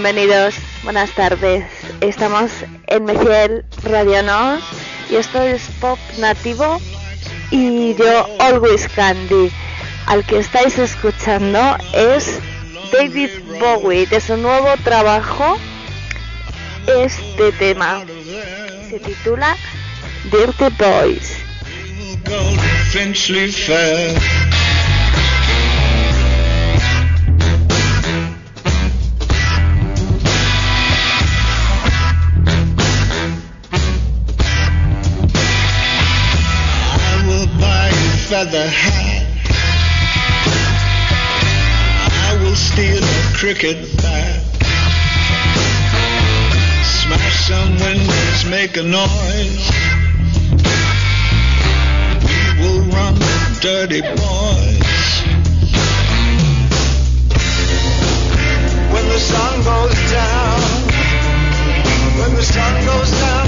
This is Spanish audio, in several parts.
bienvenidos. Buenas tardes. Estamos en Meciel Radio Nos y esto es pop nativo y yo Always Candy. Al que estáis escuchando es David Bowie de su nuevo trabajo. Este tema se titula Dirty Boys. Feather hat. I will steal a cricket bat. Smash some windows, make a noise. We will run the dirty boys. When the sun goes down, when the sun goes down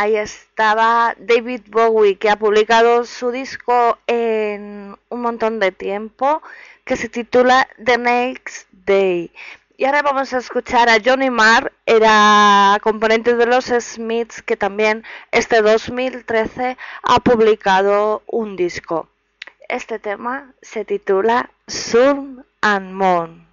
Ahí estaba David Bowie, que ha publicado su disco en un montón de tiempo, que se titula The Next Day. Y ahora vamos a escuchar a Johnny Marr, era componente de los Smiths, que también este 2013 ha publicado un disco. Este tema se titula Sun and Moon.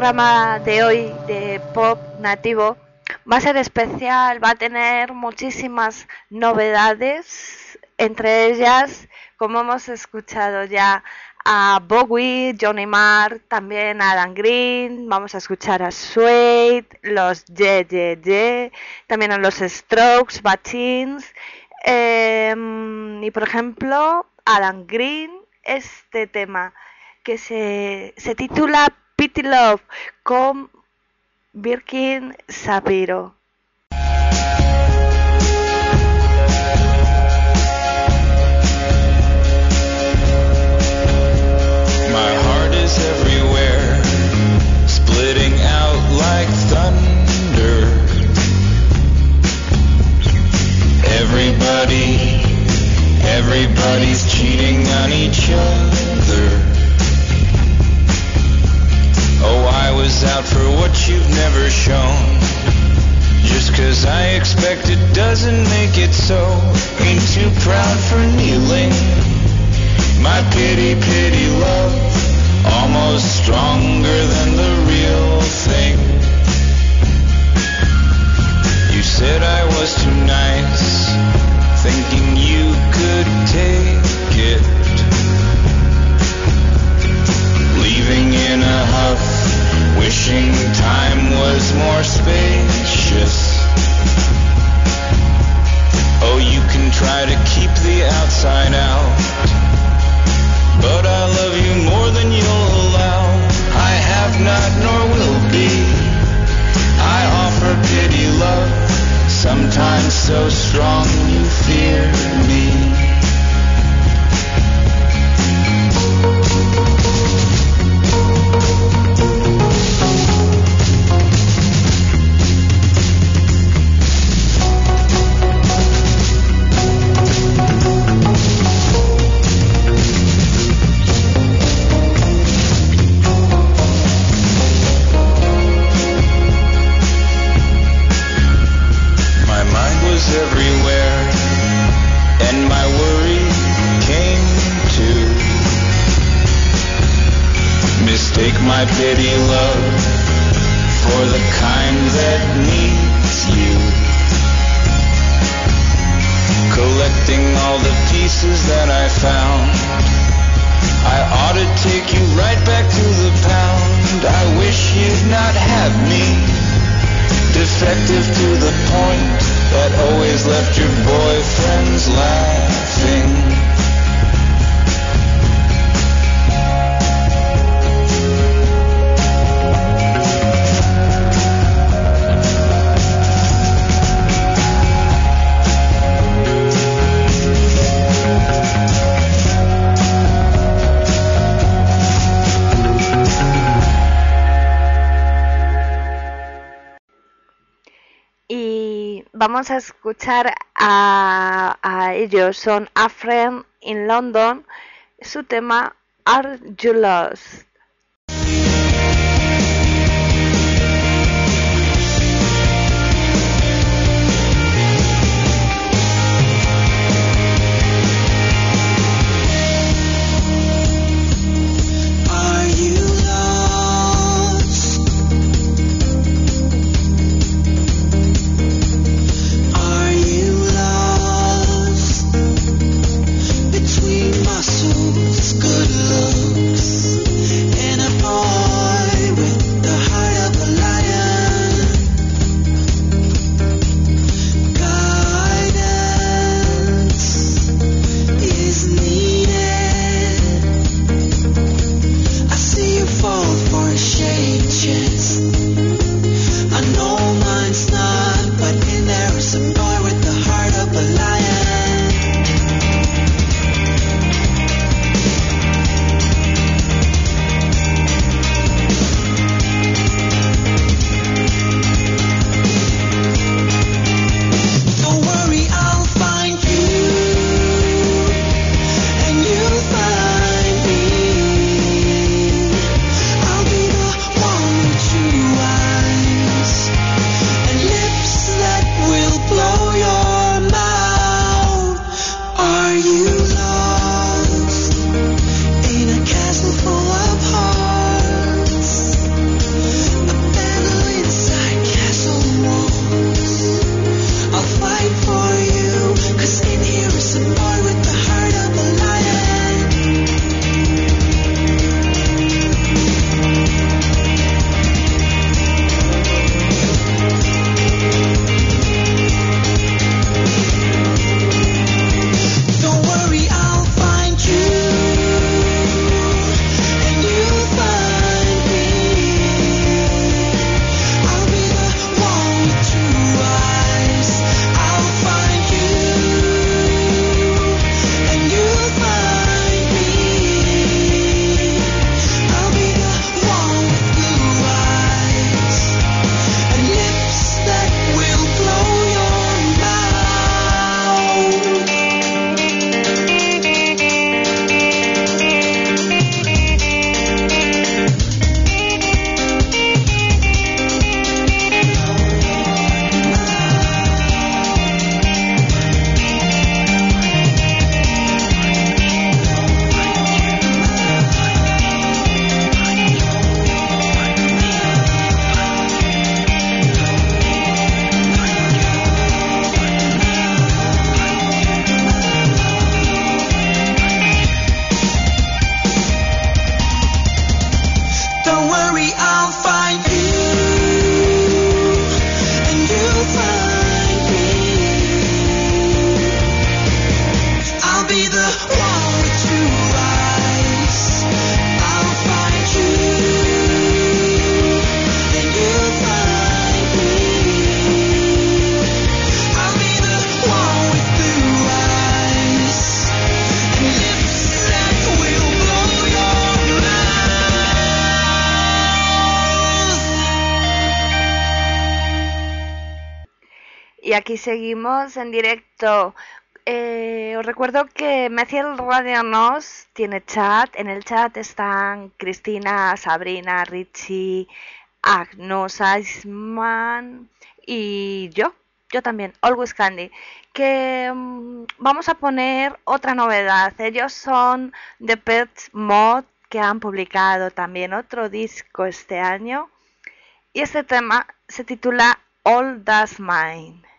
Programa de hoy de pop nativo va a ser especial, va a tener muchísimas novedades, entre ellas, como hemos escuchado ya, a Bowie, Johnny Marr, también a Adam Green, vamos a escuchar a Suede, los Ye Ye Ye, también a los Strokes, Bachins, em, y por ejemplo, Adam Green, este tema que se, se titula Pity Love con Birkin Sapiro. My heart is everywhere, splitting out like thunder. Everybody, everybody's cheating on each other. I was out for what you've never shown. Just cause I expect it doesn't make it so. Ain't too proud for kneeling. My pity, pity love, almost stronger than the real thing. You said I was too nice, thinking you could take it. Wishing time was more spacious. Oh, you can try to keep the outside out. But I love you more than you'll allow. I have not nor will be. I offer pity love, sometimes so strong you fear my pity love for the kind that needs you. Collecting all the pieces that I found, I ought to take you right back to the pound. I wish you'd not have me defective to the point that always left your boyfriends laughing. Vamos a escuchar a, ellos. Son A Friend in London, su tema Are You Lost? Aquí seguimos en directo. Eh, os recuerdo que Meciel Radio Nos tiene chat. En el chat están Cristina, Sabrina, Richie, Agnos, Iceman y yo. Yo también, Always Candy. Que mm, vamos a poner otra novedad. Ellos son The Pets Mod, que han publicado también otro disco este año. Y este tema se titula All That's Mine.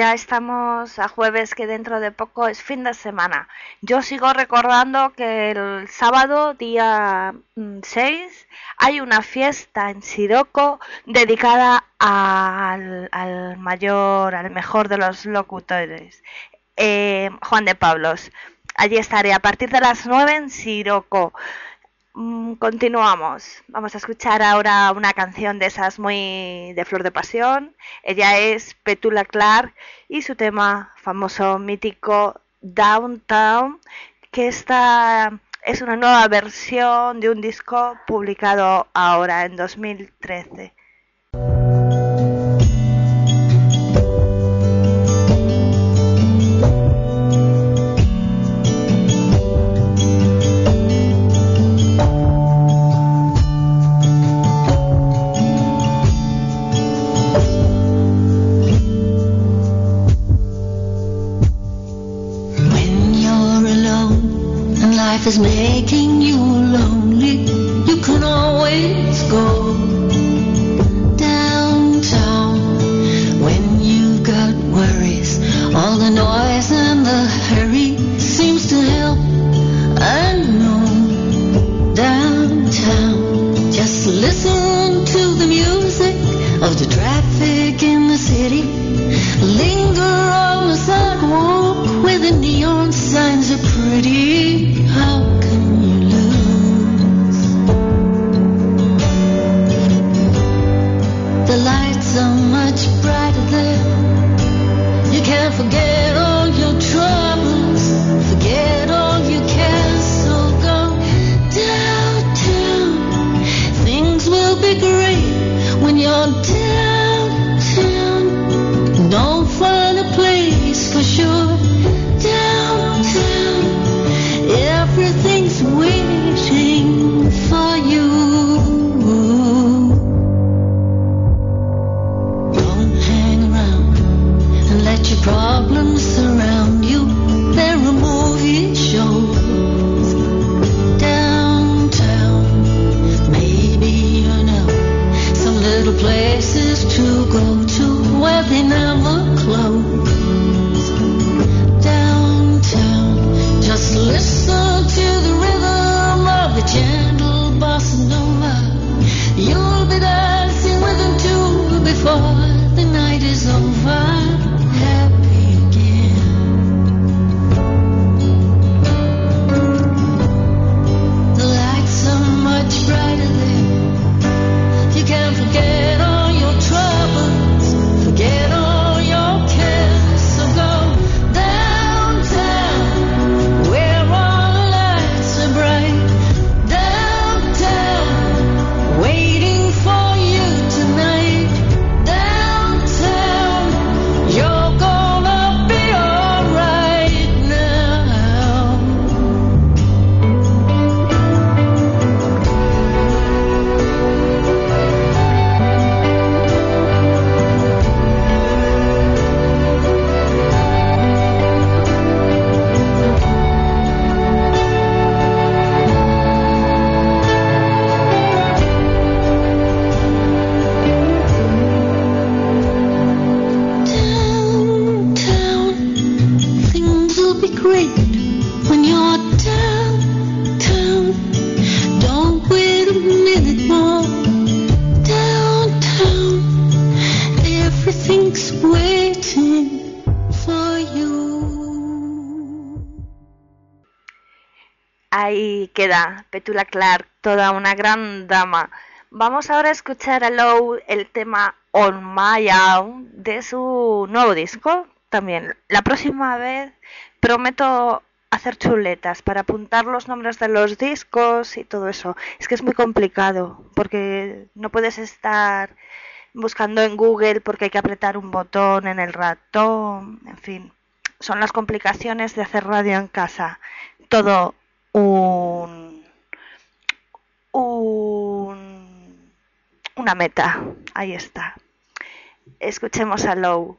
Ya estamos a jueves, que dentro de poco es fin de semana. Yo sigo recordando que el sábado, día mm, 6, hay una fiesta en Siroco dedicada al, al mayor, al mejor de los locutores, eh, Juan de Pablos. Allí estaré a partir de las 9 en Siroco. Mm, Continuamos. Vamos a escuchar ahora una canción de esas muy de flor de pasión. Ella es Petula Clark y su tema famoso, mítico Downtown, que esta es una nueva versión de un disco publicado ahora en 2013. Ahí queda Petula Clark, toda una gran dama. Vamos ahora a escuchar a Low el tema On My Own de su nuevo disco. También la próxima vez prometo hacer chuletas, para apuntar los nombres de los discos y todo eso. Es que es muy complicado, porque no puedes estar buscando en Google porque hay que apretar un botón en el ratón, en fin. Son las complicaciones de hacer radio en casa. Todo un... una meta. Ahí está. Escuchemos a Low.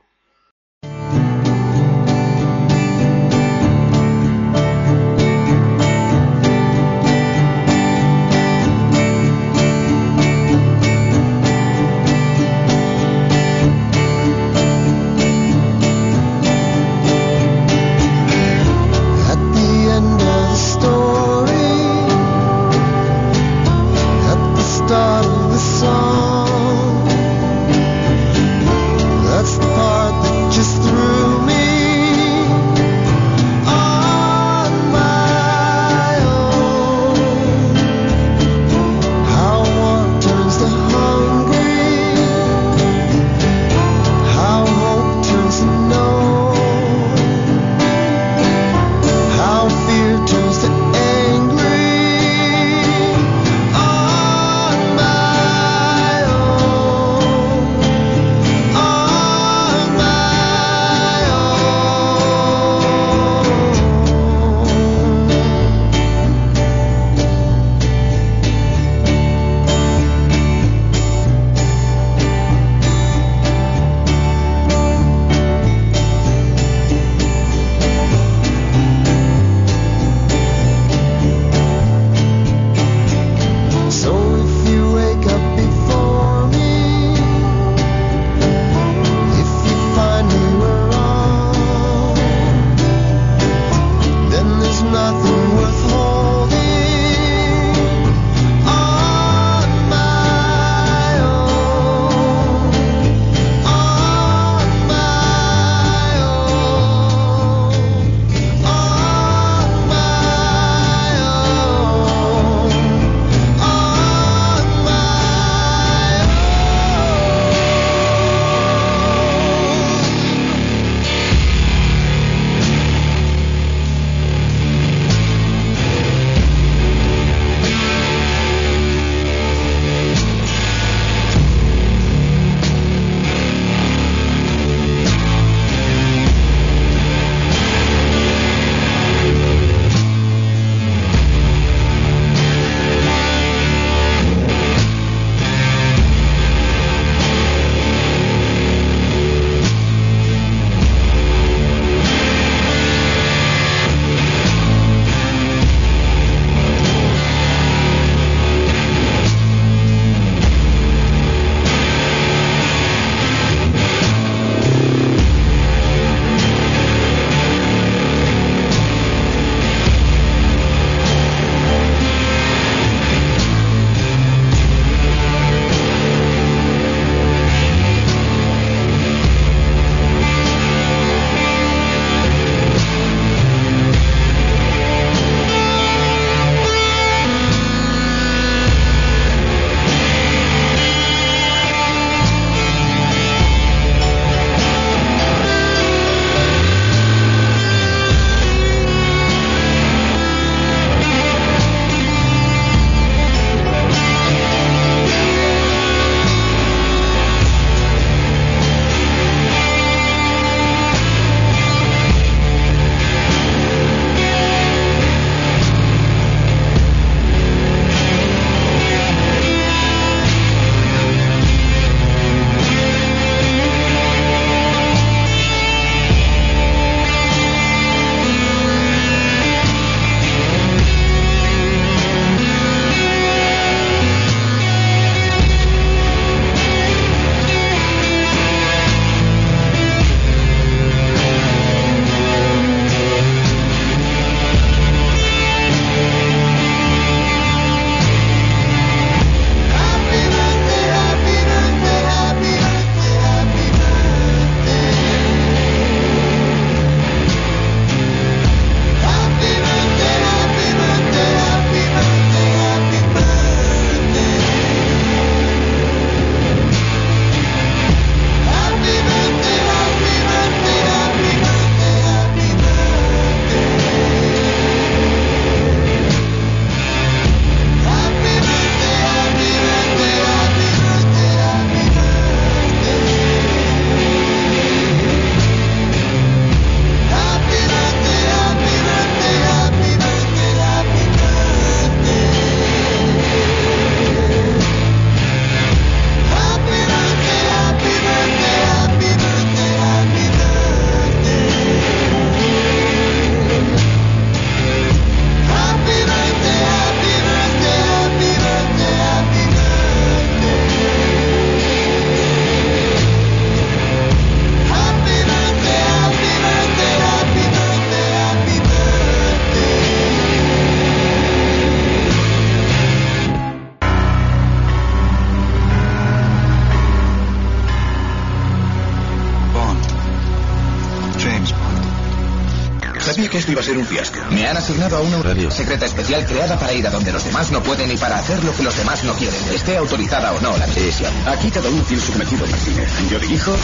Han asignado a una radio secreta especial creada para ir a donde los demás no pueden y para hacer lo que los demás no quieren, esté autorizada o no la misión. Aquí cada uno tiene su cometido, Martínez. Yo dirijo,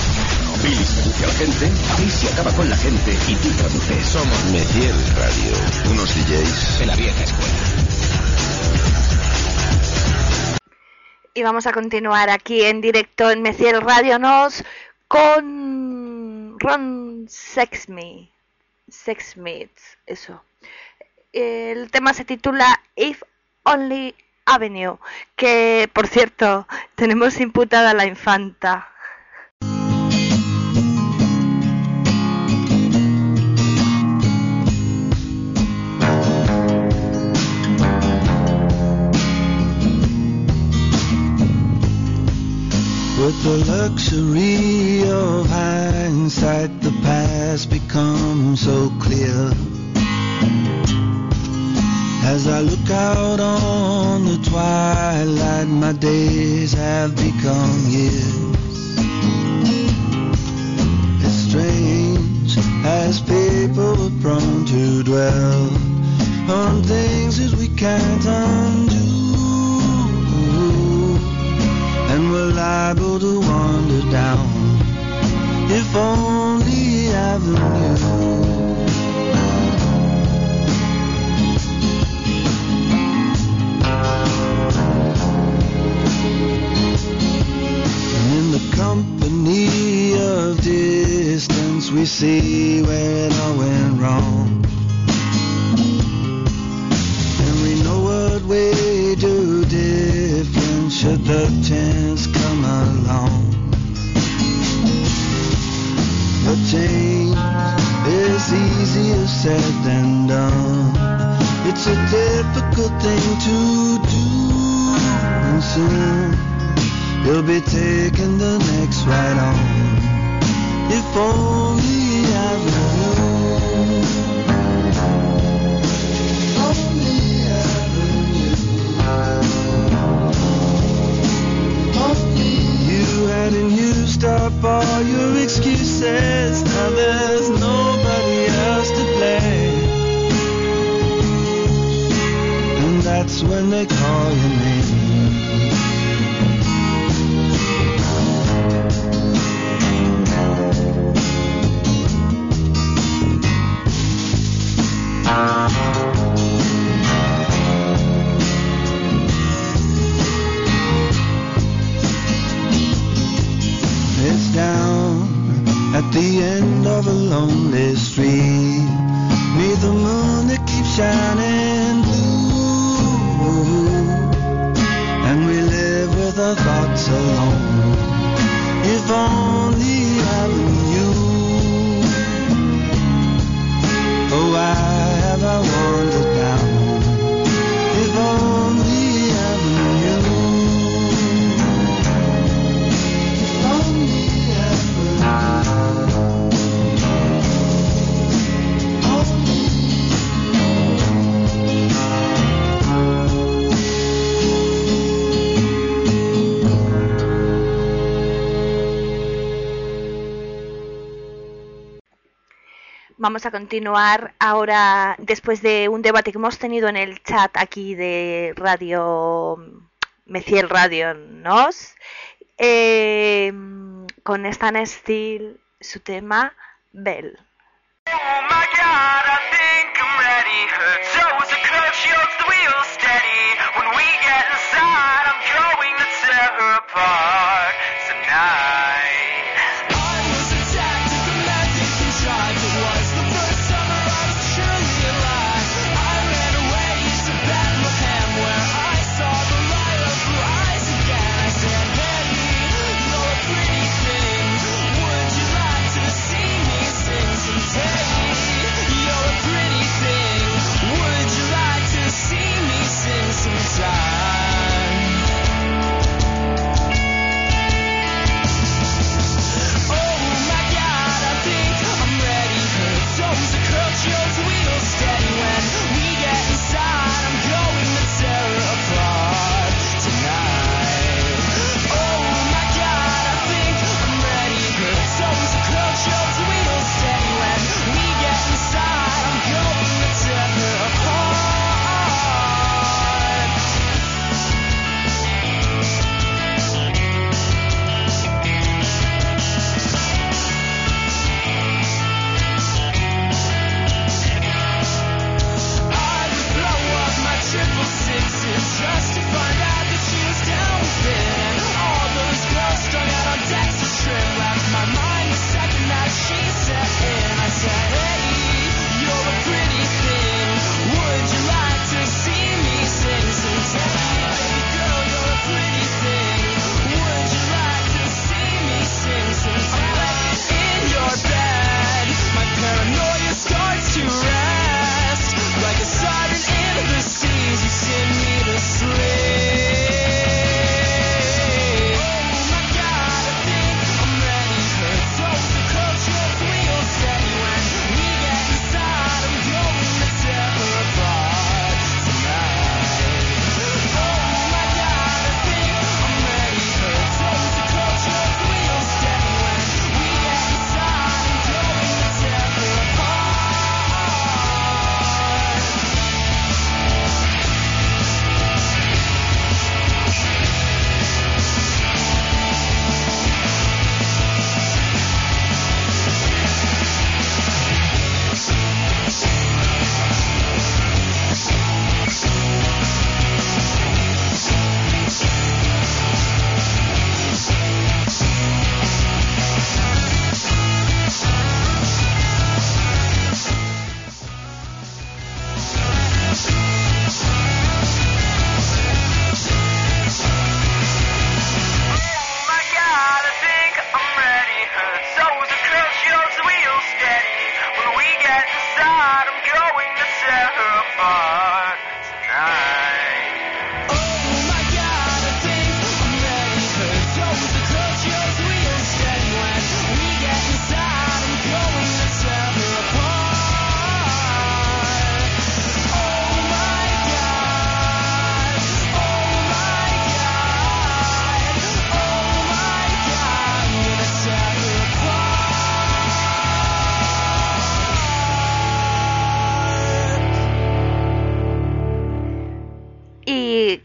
Billy seduce a la gente, Casey acaba con la gente y tú traduces. Somos Meciel Radio, unos DJs de la vieja escuela. Y vamos a continuar aquí en directo en Meciel Radio Nos con Ron Sexme. Sexsmith, eso. El tema se titula If Only Avenue, que por cierto tenemos imputada a la infanta. With the luxury of hindsight, the past becomes so clear. As I look out on the twilight, my days have become years. It's strange as people are prone to dwell on things that we can't undo. And we're liable to wander down if only avenue. And company of distance, we see where it all went wrong. And we know what we do different should the chance come along. But change is easier said than done. It's a difficult thing to do, and soon you'll be taking the next ride on. If only I knew. Only You had and used up all your excuses. Now there's nobody else to blame. And that's when they call your name. Vamos a continuar ahora después de un debate que hemos tenido en el chat aquí de Radio Meciel Radio Nos eh, con Stan Steele su tema Bell.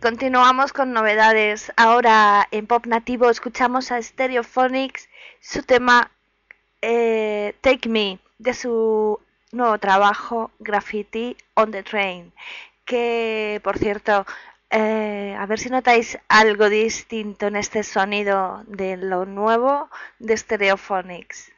Continuamos con novedades. Ahora en Pop Nativo escuchamos a Stereophonics su tema eh, Take Me de su nuevo trabajo Graffiti on the Train. Que por cierto, eh, a ver si notáis algo distinto en este sonido de lo nuevo de Stereophonics.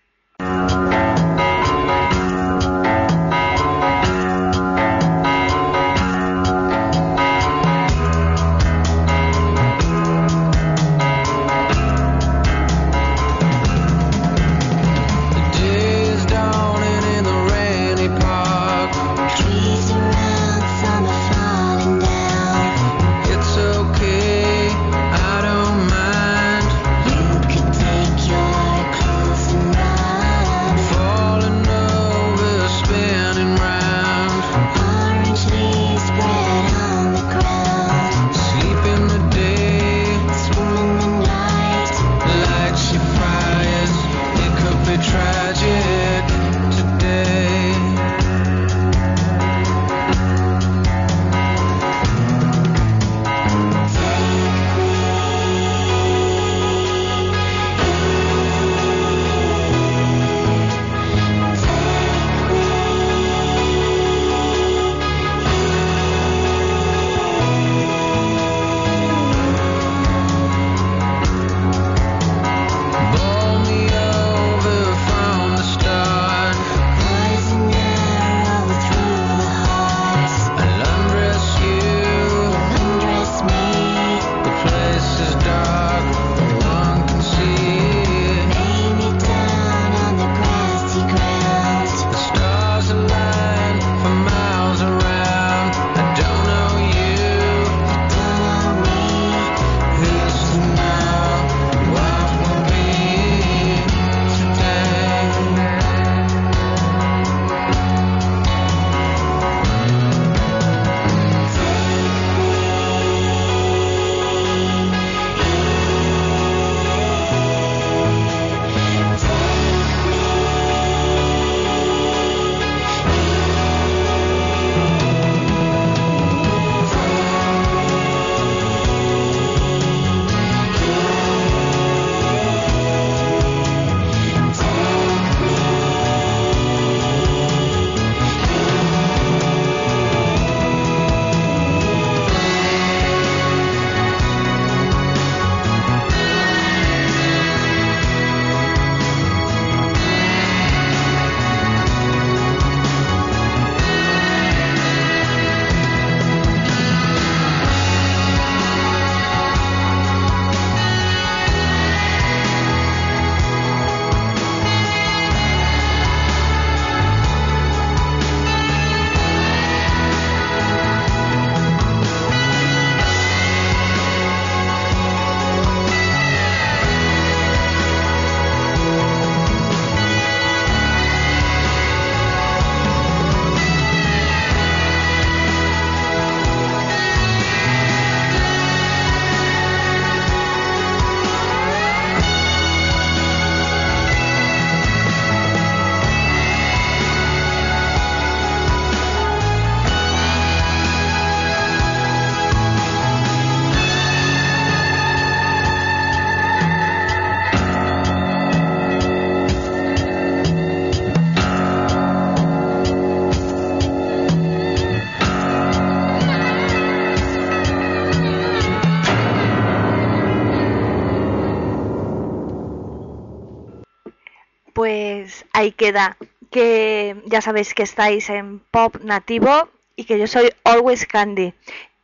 Ahí queda. Que ya sabéis que estáis en pop nativo y que yo soy Always Candy.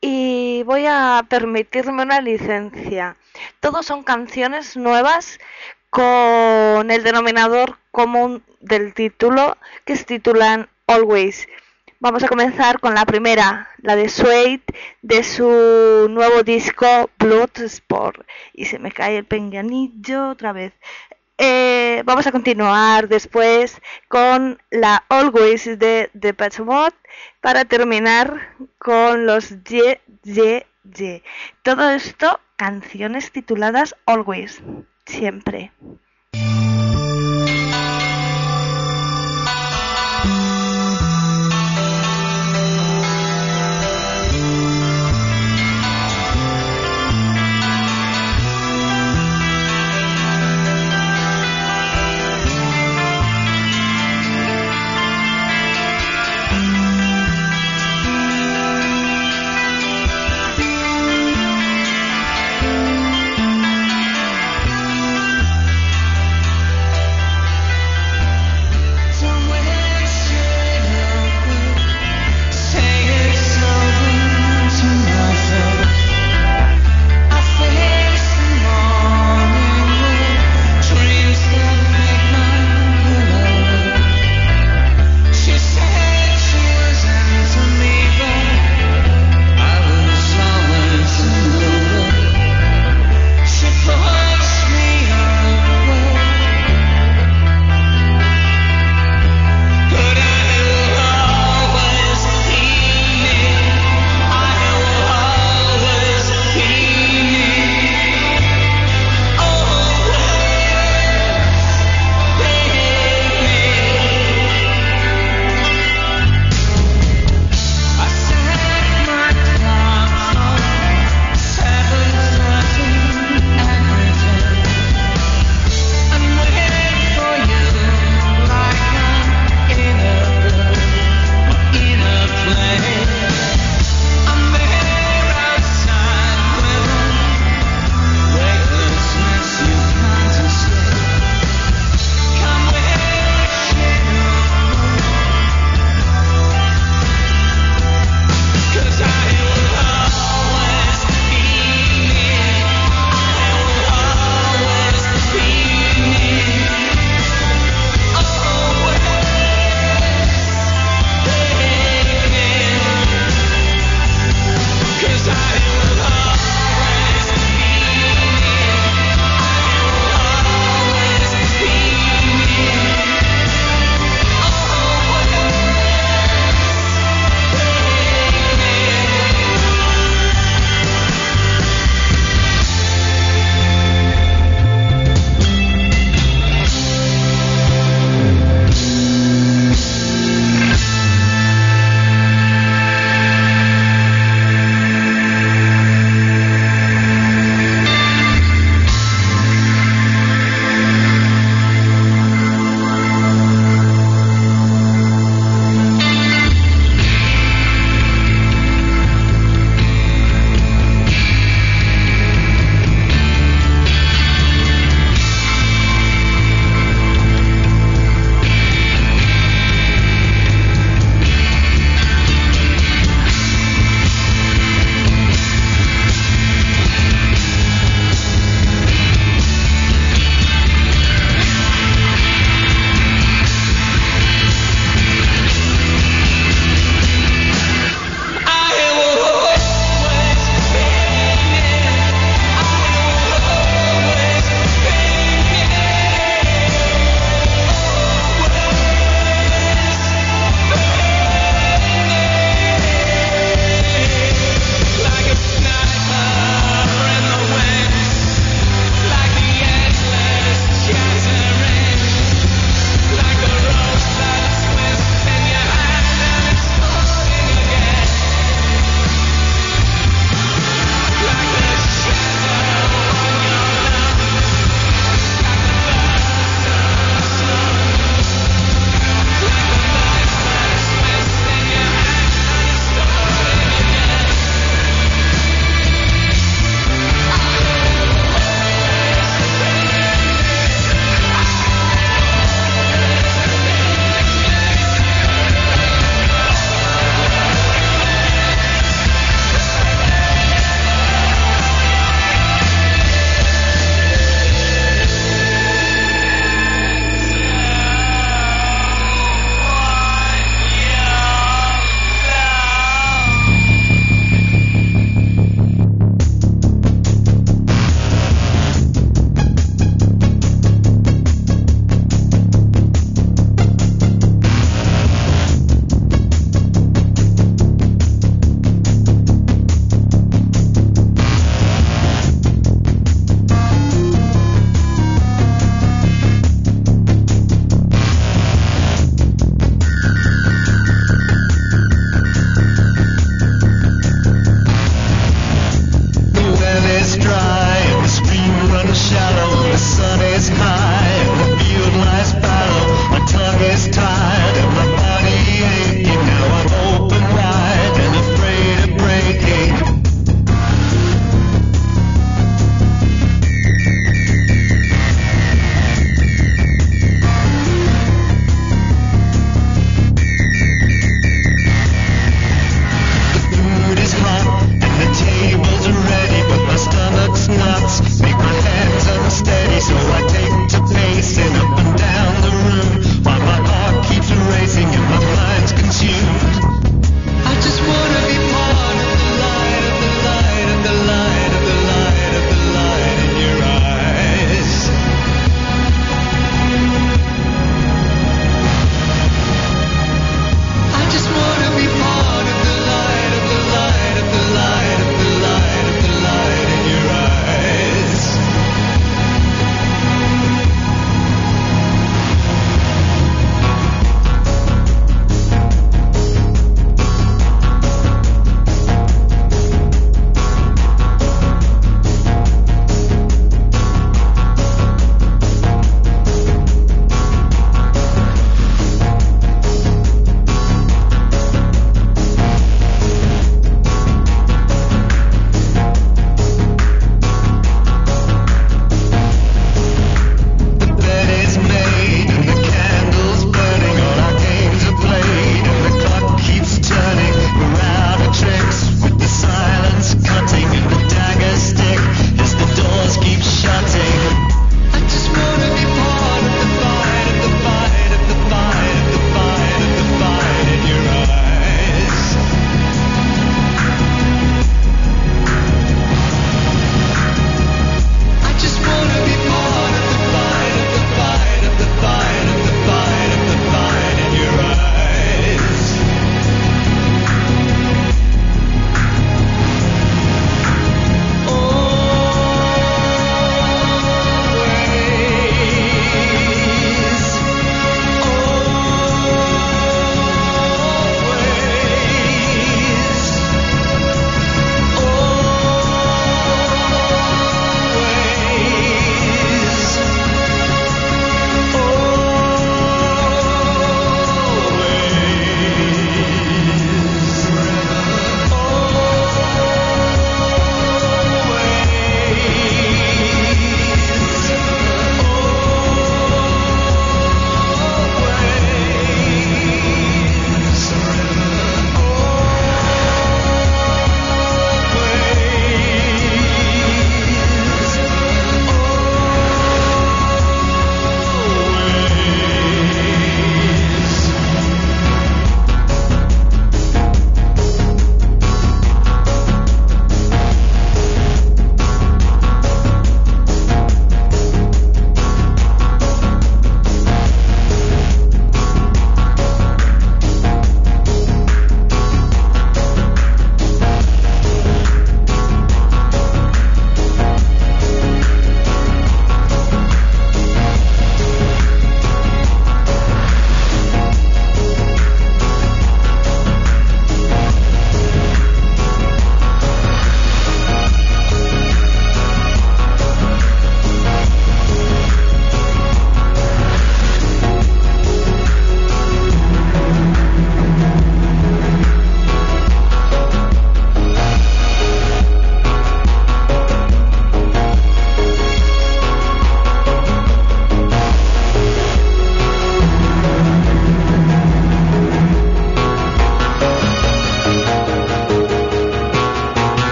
Y voy a permitirme una licencia. Todos son canciones nuevas con el denominador común del título que se titulan Always. Vamos a comenzar con la primera, la de Suede, de su nuevo disco Bloodsport. Y se me cae el penganillo otra vez. Eh, vamos a continuar después con la Always de Depeche Mode para terminar con los Ye Ye Ye. Todo esto canciones tituladas Always, siempre.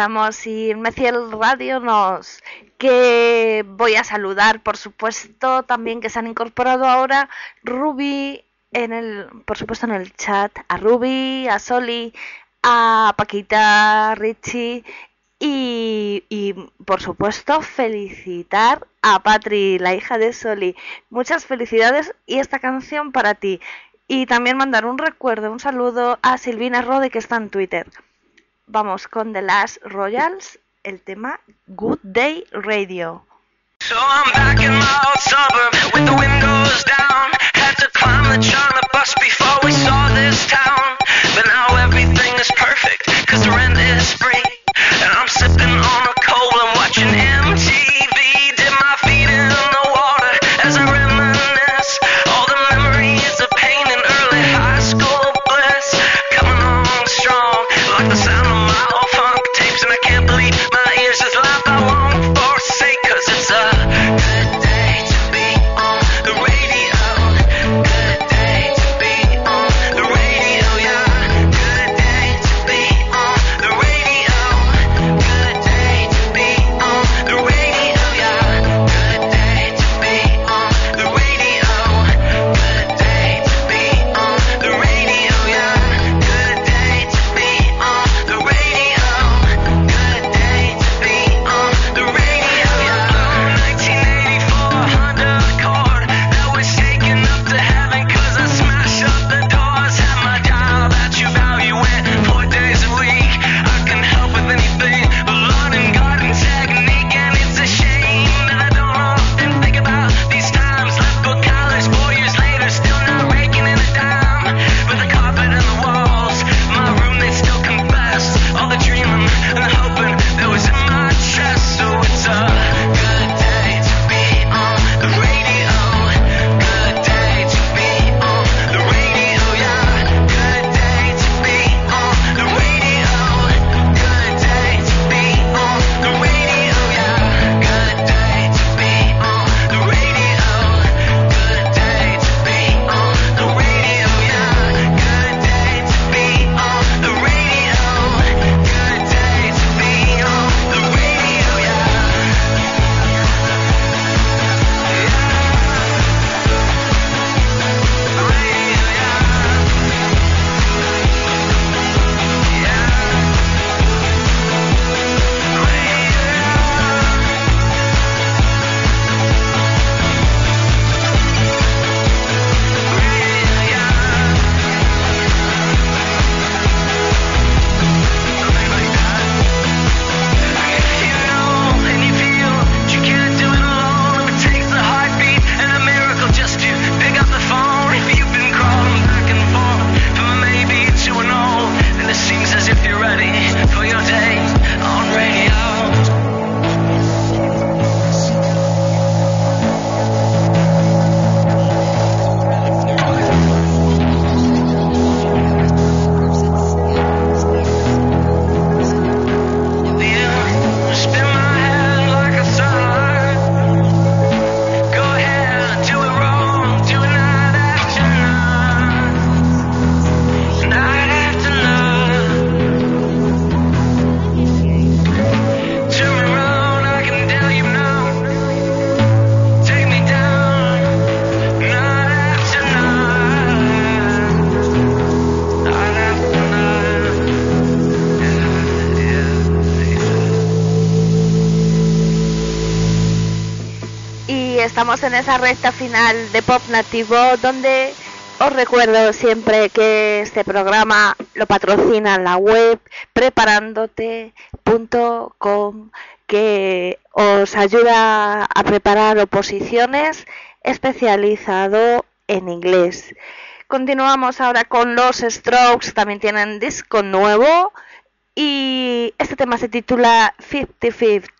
Estamos y Meciel Radio nos que voy a saludar, por supuesto, también que se han incorporado ahora Ruby en el, por supuesto en el chat, a Ruby, a Soli, a Paquita, Richie y, y por supuesto felicitar a Patri, la hija de Soli. Muchas felicidades y esta canción para ti. Y también mandar un recuerdo, un saludo a Silvina Rode que está en Twitter. Vamos con The Last Royals, el tema Good Day Radio. So I'm back in my old suburb with the windows down. Had to climb the China bus before we saw this town. But now everything is perfect, cause the rent is free. And I'm sipping on a cold and watching estamos en esa recta final de Pop Nativo donde os recuerdo siempre que este programa lo patrocina la web preparándote.com que os ayuda a preparar oposiciones especializado en inglés. Continuamos ahora con los Strokes, también tienen disco nuevo y este tema se titula 50-50.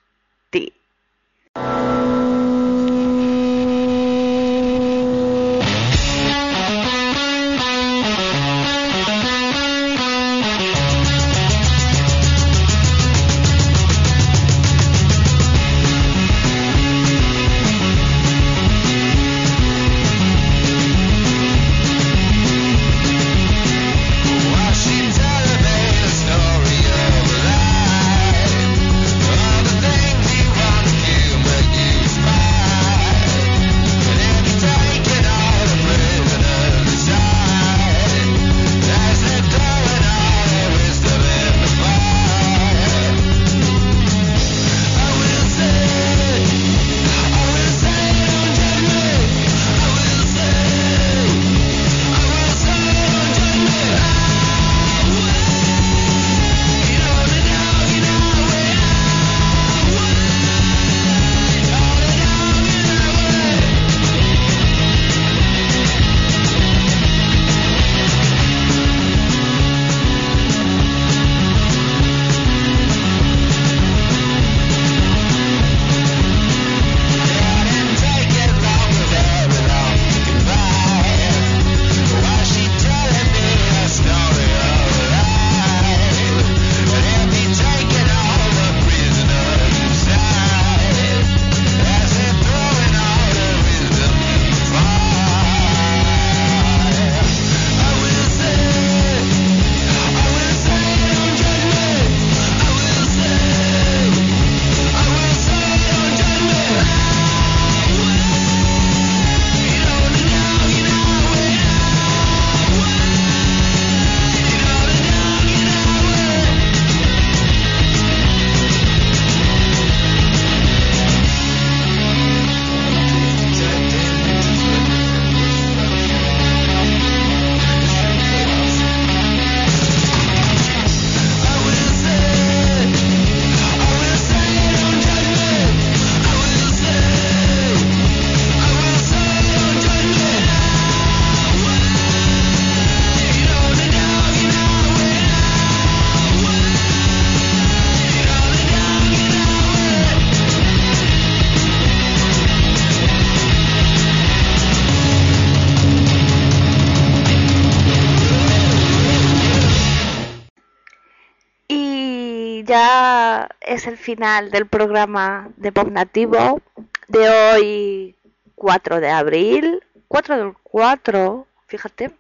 Ya es el final del programa de Pop Nativo de hoy 4 de abril, 4 del 4, fíjate.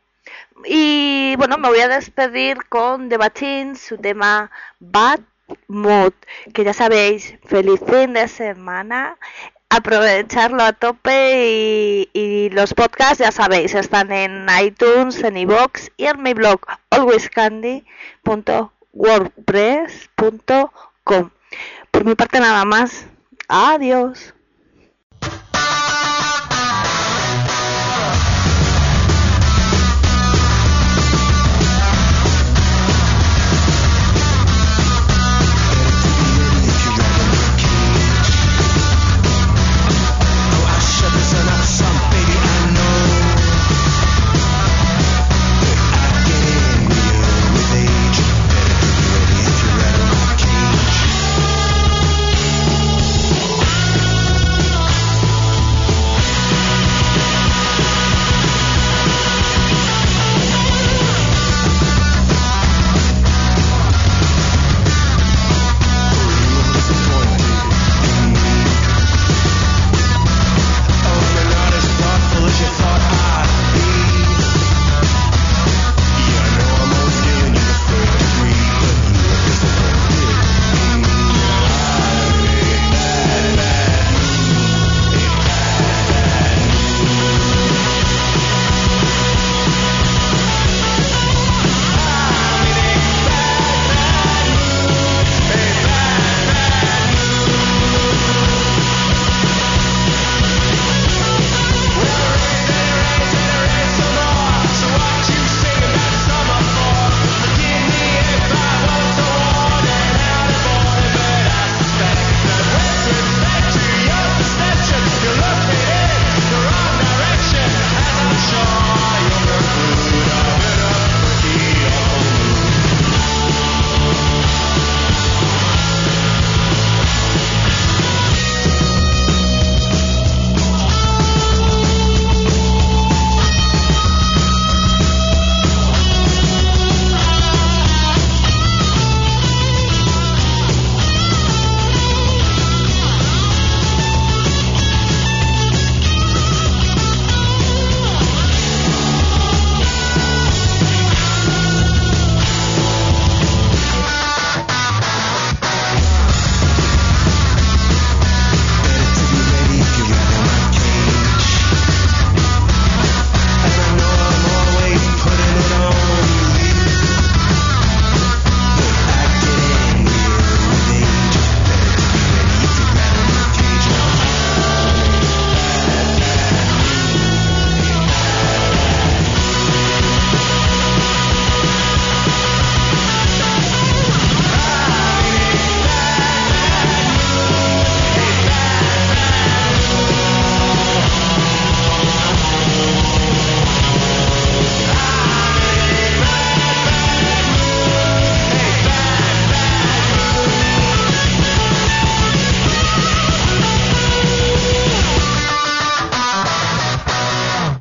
Y bueno, me voy a despedir con The su tema Bad Mood, que ya sabéis, feliz fin de semana, aprovecharlo a tope y, y los podcasts, ya sabéis, están en iTunes, en iVoox y en mi blog alwayscandy.wordpress.com. Por mi parte nada más. Adiós.